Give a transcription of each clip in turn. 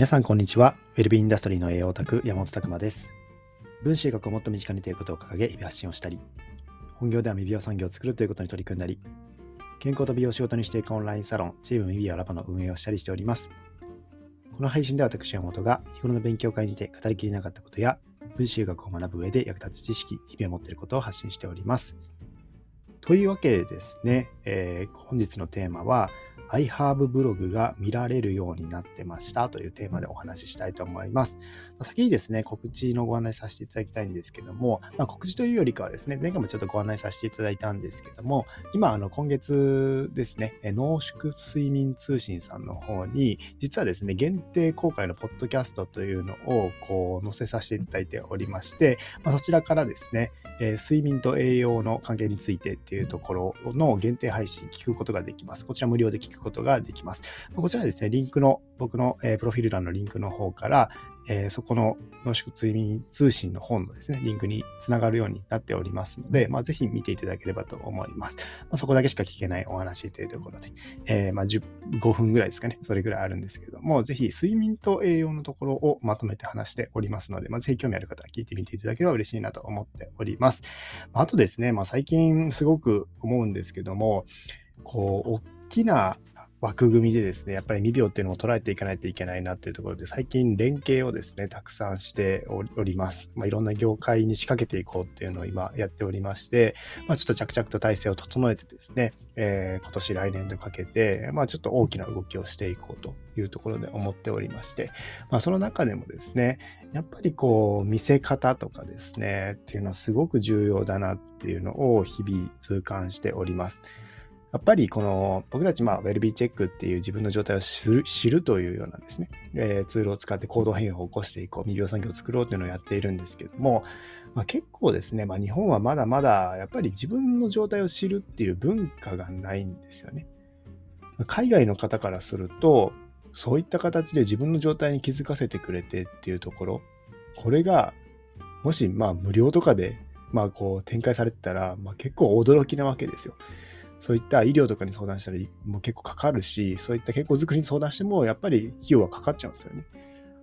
皆さんこんにちは。ウェルビーインダストリーの栄養オタク山本拓馬です。分子学をもっと身近にということを掲げ、日々発信をしたり、本業では未美容産業を作るということに取り組んだり、健康と美容を仕事にしていくオンラインサロン、チーム未美容ラボの運営をしたりしております。この配信では私山本が日頃の勉強会にて語りきれなかったことや、分子学を学ぶ上で役立つ知識、日々を持っていることを発信しております。というわけでですね、えー本日のテーマは、iHerb ブログが見られるようになってましたというテーマでお話ししたいと思います。ま先にですね、告知のご案内させていただきたいんですけども、まあ、告知というよりかはですね、前回もちょっとご案内させていただいたんですけども、今、あの、今月ですね、濃縮睡眠通信さんの方に、実はですね、限定公開のポッドキャストというのを、こう、載せさせていただいておりまして、まあ、そちらからですね、えー睡眠と栄養の関係についてっていうところの限定配信聞くことができます。こちら無料で聞くことができます。こちらですね、リンクの、僕の、えープロフィール欄のリンクの方から、えーそこの濃縮睡眠通信の本のですね、リンクにつながるようになっておりますので、まあ、ぜひ見ていただければと思います。まあ、そこだけしか聞けないお話というところで、えーまあ、10 5分ぐらいですかね、それぐらいあるんですけれども、ぜひ睡眠と栄養のところをまとめて話しておりますので、まあ、ぜひ興味ある方は聞いてみていただければ嬉しいなと思っております。あとですね、まあ、最近すごく思うんですけども、こう、きな枠組みでですね、やっぱり未病っていうのを捉えていかないといけないなというところで、最近連携をですね、たくさんしておりおります。まあ、いろんな業界に仕掛けていこうっていうのを今やっておりまして、まあ、ちょっと着々と体制を整えてですね、えー今年来年とかけて、まあ、ちょっと大きな動きをしていこうというところで思っておりまして、まあ、その中でもですね、やっぱりこう、見せ方とかですね、っていうのはすごく重要だなっていうのを日々痛感しております。やっぱりこの僕たちまあウェルビーチェックっていう自分の状態を知る知るというようなですね、えーツールを使って行動変化を起こしていこう、未病産業を作ろうというのをやっているんですけども、まあ、結構ですね、まあ、日本はまだまだやっぱり自分の状態を知るっていう文化がないんですよね。海外の方からすると、そういった形で自分の状態に気づかせてくれてっていうところ、これがもしまあ無料とかでまあこう展開されてたら、まあ、結構驚きなわけですよ。そういった医療とかに相談したらもう結構かかるし、そういった健康づくりに相談してもやっぱり費用はかかっちゃうんですよね。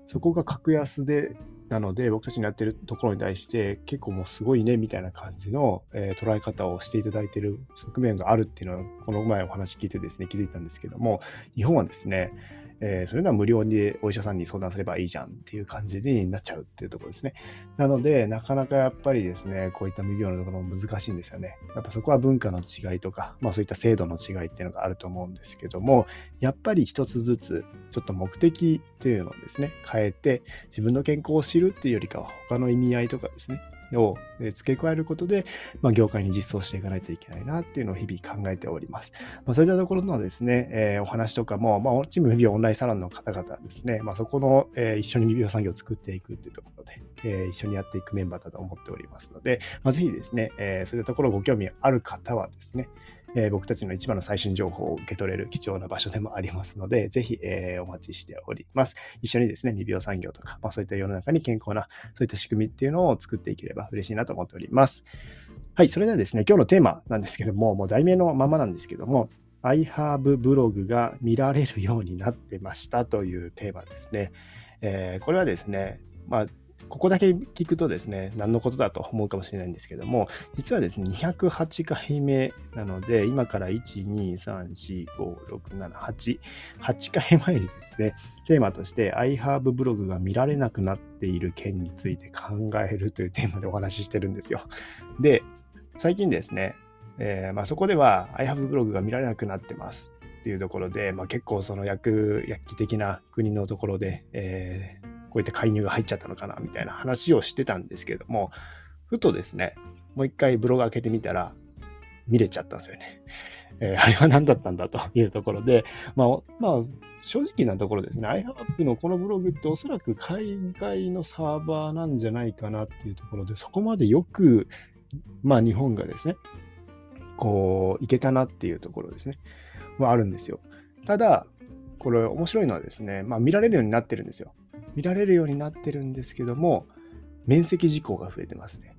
そこが格安で、なので僕たちのやってるところに対して結構もうすごいねみたいな感じの、えー捉え方をしていただいている側面があるっていうのはこの前お話聞いてですね気づいたんですけども日本はですね、えーそれなら無料でお医者さんに相談すればいいじゃんっていう感じになっちゃうっていうところですね。なので、なかなかやっぱりですね、こういった未病のところも難しいんですよね。やっぱそこは文化の違いとか、まあそういった制度の違いっていうのがあると思うんですけども、やっぱり一つずつ、ちょっと目的というのをですね、変えて、自分の健康を知るっていうよりかは、他の意味合いとかですね、をえー付け加えることで、まあ、業界に実装していかないといけないなっていうのを日々考えております。まあ、そういったところのですね、えーお話とかも、まあ、チーム未病オンラインサロンの方々ですね、まあ、そこの、えー一緒に未病産業を作っていくっていうところで、えー一緒にやっていくメンバーだと思っておりますので、まあ、ぜひですね、えーそういったところご興味ある方はですね、えー僕たちの一番の最新情報を受け取れる貴重な場所でもありますので、ぜひ、えーお待ちしております。一緒にですね、未病産業とか、まあ、そういった世の中に健康な、そういった仕組みっていうのを作っていければ嬉しいなと思っております。はい、それではですね、今日のテーマなんですけども、もう題名のままなんですけども、iHerb ブログが見られるようになってましたというテーマですね。えーこれはですね、まあ、ここだけ聞くとですね、何のことだと思うかもしれないんですけども、実はですね、208回目なので、今から1、2、3、4、5、6、7、8、8回前にですね、テーマとして iHerb ブログが見られなくなっている件について考えるというテーマでお話ししてるんですよ。で、最近ですね、えーまあ、そこでは iHerb ブログが見られなくなってますっていうところで、まあ、結構その薬薬機的な国のところで、えーこういった介入が入っちゃったのかなみたいな話をしてたんですけども、ふとですね、もう一回ブログ開けてみたら見れちゃったんですよね。えーあれは何だったんだというところで、まあ、まあ、正直なところですね、iHerb のこのブログっておそらく海外のサーバーなんじゃないかなっていうところで、そこまでよく、まあ日本がですね、こう、いけたなっていうところですね、はあるんですよ。ただ、これ面白いのはですね、まあ見られるようになってるんですよ。見られるようになってるんですけども、面積事項が増えてますね。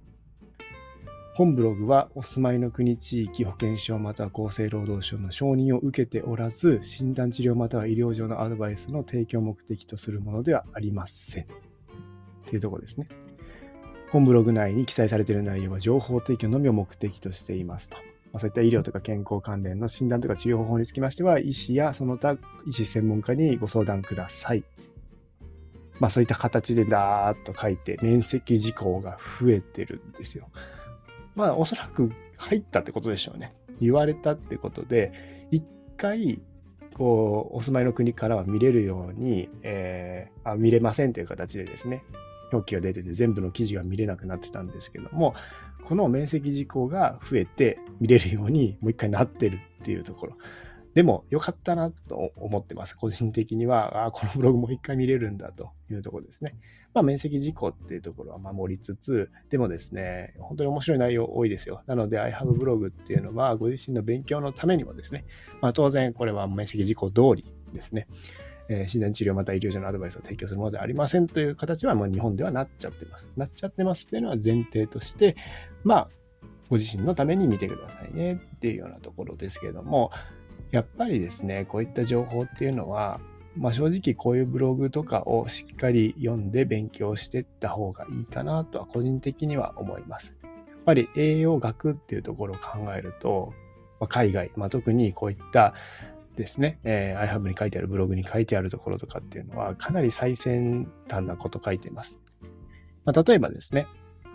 本ブログはお住まいの国地域保健省または厚生労働省の承認を受けておらず、診断治療または医療上のアドバイスの提供目的とするものではありません。っていうところですね。本ブログ内に記載されている内容は情報提供のみを目的としていますと。そういった医療とか健康関連の診断とか治療方法につきましては、医師やその他医師専門家にご相談ください。まあそういった形でダーッと書いて面積事項が増えてるんですよ。まあおそらく入ったってことでしょうね。言われたってことで、一回、こう、お住まいの国からは見れるように、えー、あ見れませんという形でですね、表記が出てて全部の記事が見れなくなってたんですけども、この面積事項が増えて見れるようにもう一回なってるっていうところ。でも良かったなと思ってます。個人的には、あこのブログもう一回見れるんだというところですね。まあ、面積事項っていうところは守りつつ、でもですね、本当に面白い内容多いですよ。なので、iHaveBlog っていうのは、ご自身の勉強のためにもですね、まあ、当然これは面積事項通りですね、えー、診断治療また医療上のアドバイスを提供するものではありませんという形は、まあ、日本ではなっちゃってます。なっちゃってますっていうのは前提として、まあ、ご自身のために見てくださいねっていうようなところですけども、やっぱりですね、こういった情報っていうのは、まあ、正直こういうブログとかをしっかり読んで勉強していった方がいいかなとは個人的には思います。やっぱり栄養学っていうところを考えると、まあ、海外、まあ、特にこういったですね、えー、iHub に書いてあるブログに書いてあるところとかっていうのはかなり最先端なこと書いてます。まあ、例えばですね、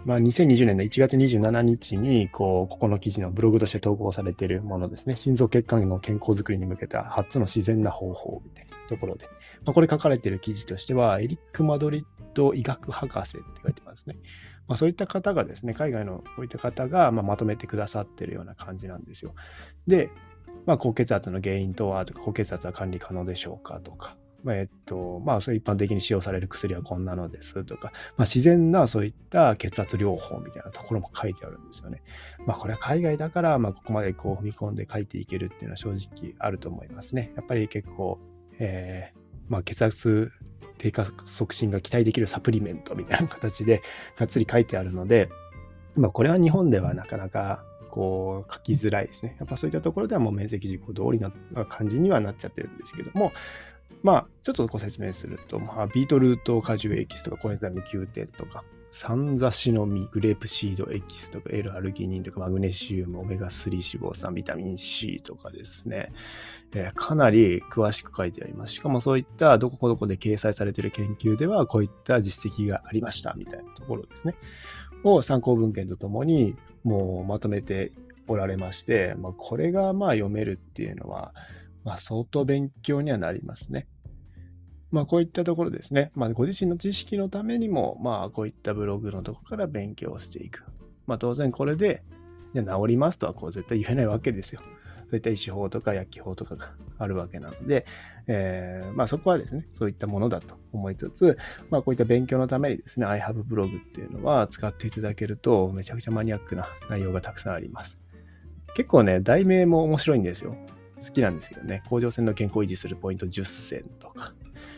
まあ、2020年の1月27日に、こう、ここの記事のブログとして投稿されているものですね。心臓血管の健康づくりに向けた8つの自然な方法みたいなところで。まあ、これ書かれている記事としては、エリック・マドリッド医学博士って書いてますね。まあ、そういった方がですね、海外のこういった方がままとめてくださってるような感じなんですよ。で、まあ、高血圧の原因とはとか、高血圧は管理可能でしょうかとか、えっと、まあ、そう一般的に使用される薬はこんなのですとか、まあ、自然なそういった血圧療法みたいなところも書いてあるんですよね。まあ、これは海外だから、まあ、ここまでこう踏み込んで書いていけるっていうのは正直あると思いますね。やっぱり結構、えー、まあ、血圧低下促進が期待できるサプリメントみたいな形でがっつり書いてあるので、まあ、これは日本ではなかなかこう書きづらいですね。やっぱそういったところではもう面積事項通りな感じにはなっちゃってるんですけども、まあ、ちょっとご説明すると、まあ、ビートルート果汁エキスとか、コエンザミ Q10 とか、サンザシの実、グレープシードエキスとか、L アルギニンとか、マグネシウム、オメガ3脂肪酸、ビタミン C とかですね、えー、かなり詳しく書いてあります。しかもそういったどこどこで掲載されている研究では、こういった実績がありましたみたいなところですね。を参考文献とともに、もうまとめておられまして、まあ、これがまあ読めるっていうのは、まあ、相当勉強にはなりますね。まあ、こういったところですね。まあ、ご自身の知識のためにも、まあ、こういったブログのとこから勉強していく。まあ、当然これで、じゃ治りますとはこう絶対言えないわけですよ。そういった医師法とか薬機法とかがあるわけなので、えー、まあ、そこはですね、そういったものだと思いつつ、まあ、こういった勉強のためにですね、iHaveBlog っていうのは使っていただけると、めちゃくちゃマニアックな内容がたくさんあります。結構ね、題名も面白いんですよ。好きなんですけどね、甲状腺の健康を維持するポイント10選とか、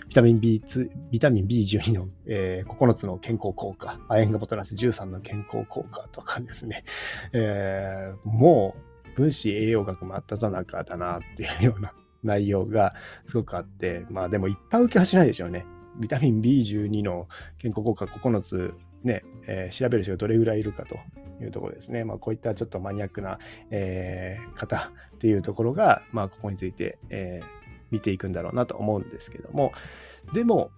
ビタミン B2、ビタミン B12 の、えー、9つの健康効果、亜鉛がもたらす13の健康効果とかですね、えー、もう分子栄養学真っ只中だなっていうような内容がすごくあって、まあでもいっぱい受けはしないでしょうね。ビタミン B12 の健康効果9つね、えー、調べる人がどれぐらいいるかというところですね。まあ、こういったちょっとマニアックな、えー、方っていうところが、まあ、ここについて、えー、見ていくんだろうなと思うんですけども、でも、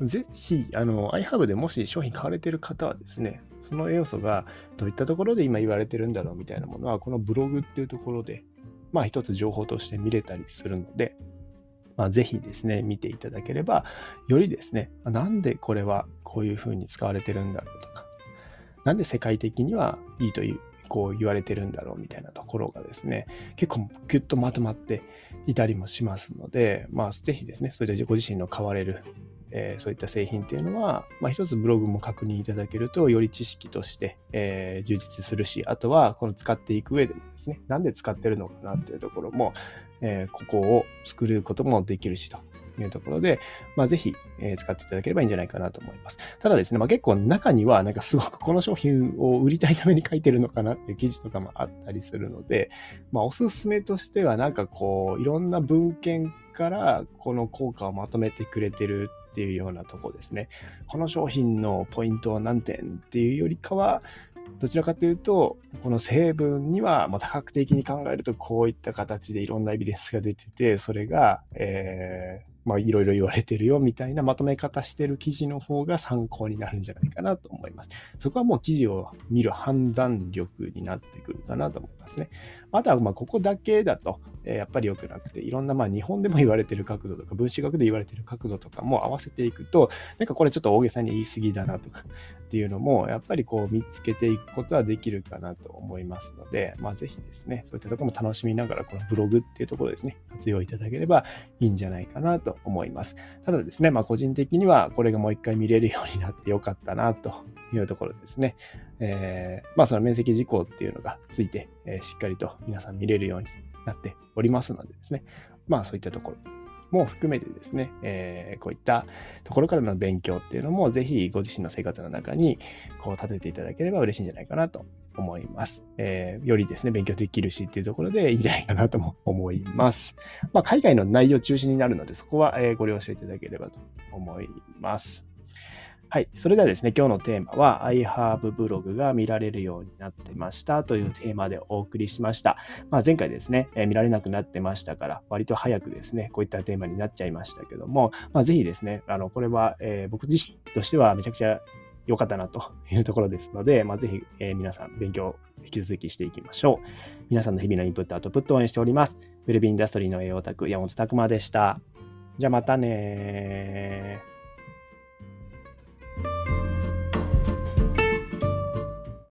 ぜひ、あの、iHub でもし商品買われてる方はですね、その要素がどういったところで今言われてるんだろうみたいなものは、このブログっていうところで、まあ一つ情報として見れたりするので、まあ、ぜひですね、見ていただければ、よりですね、なんでこれはこういうふうに使われてるんだろうとか、なんで世界的にはいいというこう言われてるんだろうみたいなところがですね、結構ギュッとまとまっていたりもしますので、まあ、ぜひですね、それでご自身の買われる、えー、そういった製品っていうのは、まあ、一つブログも確認いただけると、より知識として、えー、充実するし、あとは、この使っていく上でもですね、なんで使ってるのかなっていうところも、えー、ここを作ることもできるしと。いうところで、まあ、ぜひ、え使っていただければいいんじゃないかなと思います。ただですね、まあ、結構中には、なんかすごくこの商品を売りたいために書いてるのかなっていう記事とかもあったりするので、まあ、おすすめとしては、なんかこう、いろんな文献からこの効果をまとめてくれてるっていうようなとこですね。この商品のポイントは何点っていうよりかは、どちらかというと、この成分には、ま多角的に考えると、こういった形でいろんなエビデンスが出てて、それが、えー、まあ、いろいろ言われてるよみたいなまとめ方してる記事の方が参考になるんじゃないかなと思います。そこはもう記事を見る判断力になってくるかなと思いますね。あとは、ま、ここだけだと、え、やっぱり良くなくて、いろんな、まあ、日本でも言われてる角度とか、分子学で言われてる角度とかも合わせていくと、なんかこれちょっと大げさに言い過ぎだなとかっていうのも、やっぱりこう見つけていくことはできるかなと思いますので、まあ、ぜひですね、そういったところも楽しみながら、このブログっていうところですね、活用いただければいいんじゃないかなとと思います。ただですね、まあ、個人的にはこれがもう一回見れるようになってよかったなというところですね。えー、まあ、その面積事項っていうのがついて、えー、しっかりと皆さん見れるようになっておりますのでですね。まあ、そういったところも含めてですね、えー、こういったところからの勉強っていうのも、ぜひご自身の生活の中にこう立てていただければ嬉しいんじゃないかなと思います。えー、よりですね、勉強できるしっていうところでいいんじゃないかなとも思います。まあ、海外の内容中心になるので、そこはご了承いただければと思います。はい。それではですね、今日のテーマは iHave ブログが見られるようになってましたというテーマでお送りしました。まあ、前回ですね、えー、見られなくなってましたから、割と早くですね、こういったテーマになっちゃいましたけども、まあ、ぜひですね、あの、これは、えー、僕自身としてはめちゃくちゃ良かったなというところですので、まあ、ぜひ、えー、皆さん勉強引き続きしていきましょう。皆さんの日々のインプット、アウトプットを応援しております。ウェルビーインダストリーの栄養オタク、山本拓馬でした。じゃあまたね